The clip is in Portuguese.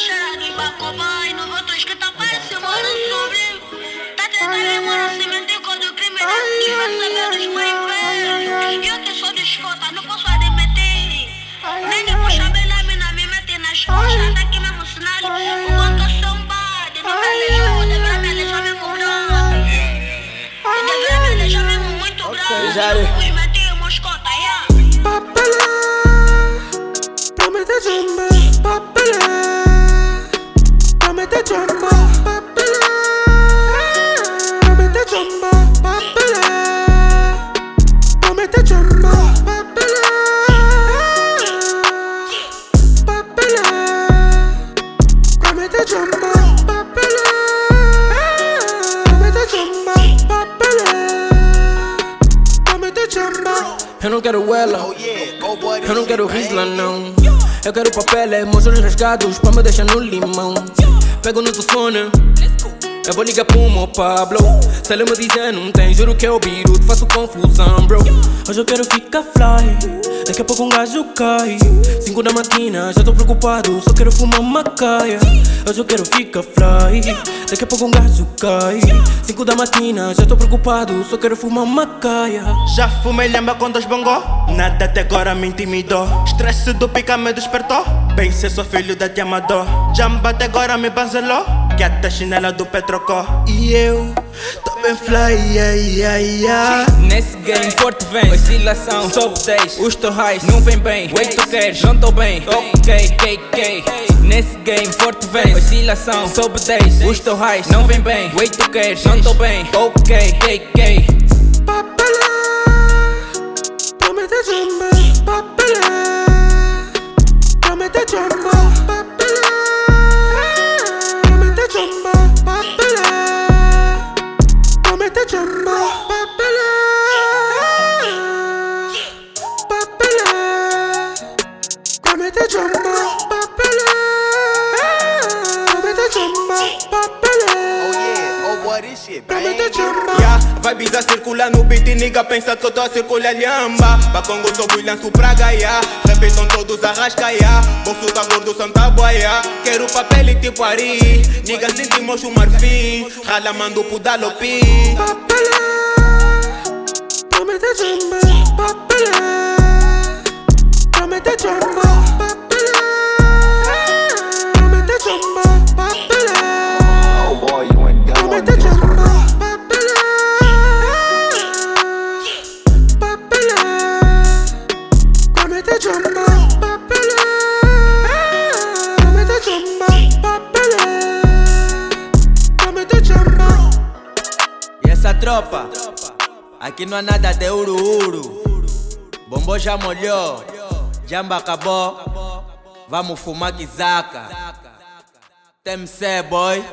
cheirado em Bacobai, no voto escrita parece mano sobre. Tá tentando meter com o crime, não tiver saber dos mais velhos. Eu que sou de escota, não posso admitir. Nem de puxar bem na mina, me meter nas costas, tá aqui mesmo sinal. O banco é somebody, não me alejar, deveria me alejar mesmo grande. Deveria me alejar mesmo muito grande. Jare. Os metemos cota, yeah. Papelé, promete chamba, papelé, promete não quero ela. Eu não quero risla, não. Eu quero papel, olhos rasgados pra me deixar no limão. Pego no telefone. Eu vou ligar pro meu Pablo. Se ele me dizer não tem, juro que é o Beirut, faço confusão, bro. Hoje eu quero ficar fly. Daqui a pouco um gajo cai. Cinco da matina, já tô preocupado, só quero fumar macaia. Hoje eu quero ficar fly. Daqui a pouco um gajo cai. Cinco da matina, já tô preocupado, só quero fumar macaia. Já fumei lembra com dois bongó? Nada até agora me intimidou. Estresse do pica me despertou. Bem ser sou filho da te amador. Jamba até agora me banzelou. Que até chinela do Petrocó. E eu tô bem fly, yeah, yeah, yeah. Nesse game forte vem Oscilação, sobe 10 Os torrais não vem bem. Wait tu queres, não tô bem. Ok, KK Nesse game forte vem Oscilação, sobe 10 Os torrais não vem bem. Wait tu queres, não tô bem. Ok, KK Yeah, vai bisa circular no beat e nigga pensa que eu tô a circular lhamba. Bacongo sou lanço praga, yeah Repetam todos arrasca, yeah Bolso tá gordo, santa boia Quero papel e tipo Ari. Nigga sentimos o marfim Rala mando pro Dalopi. Papelé, promete essa tropa? Aqui não há nada de uru-uru. Bombom já molhou. Jamba acabou. Vamos fumar quizaca TMC boy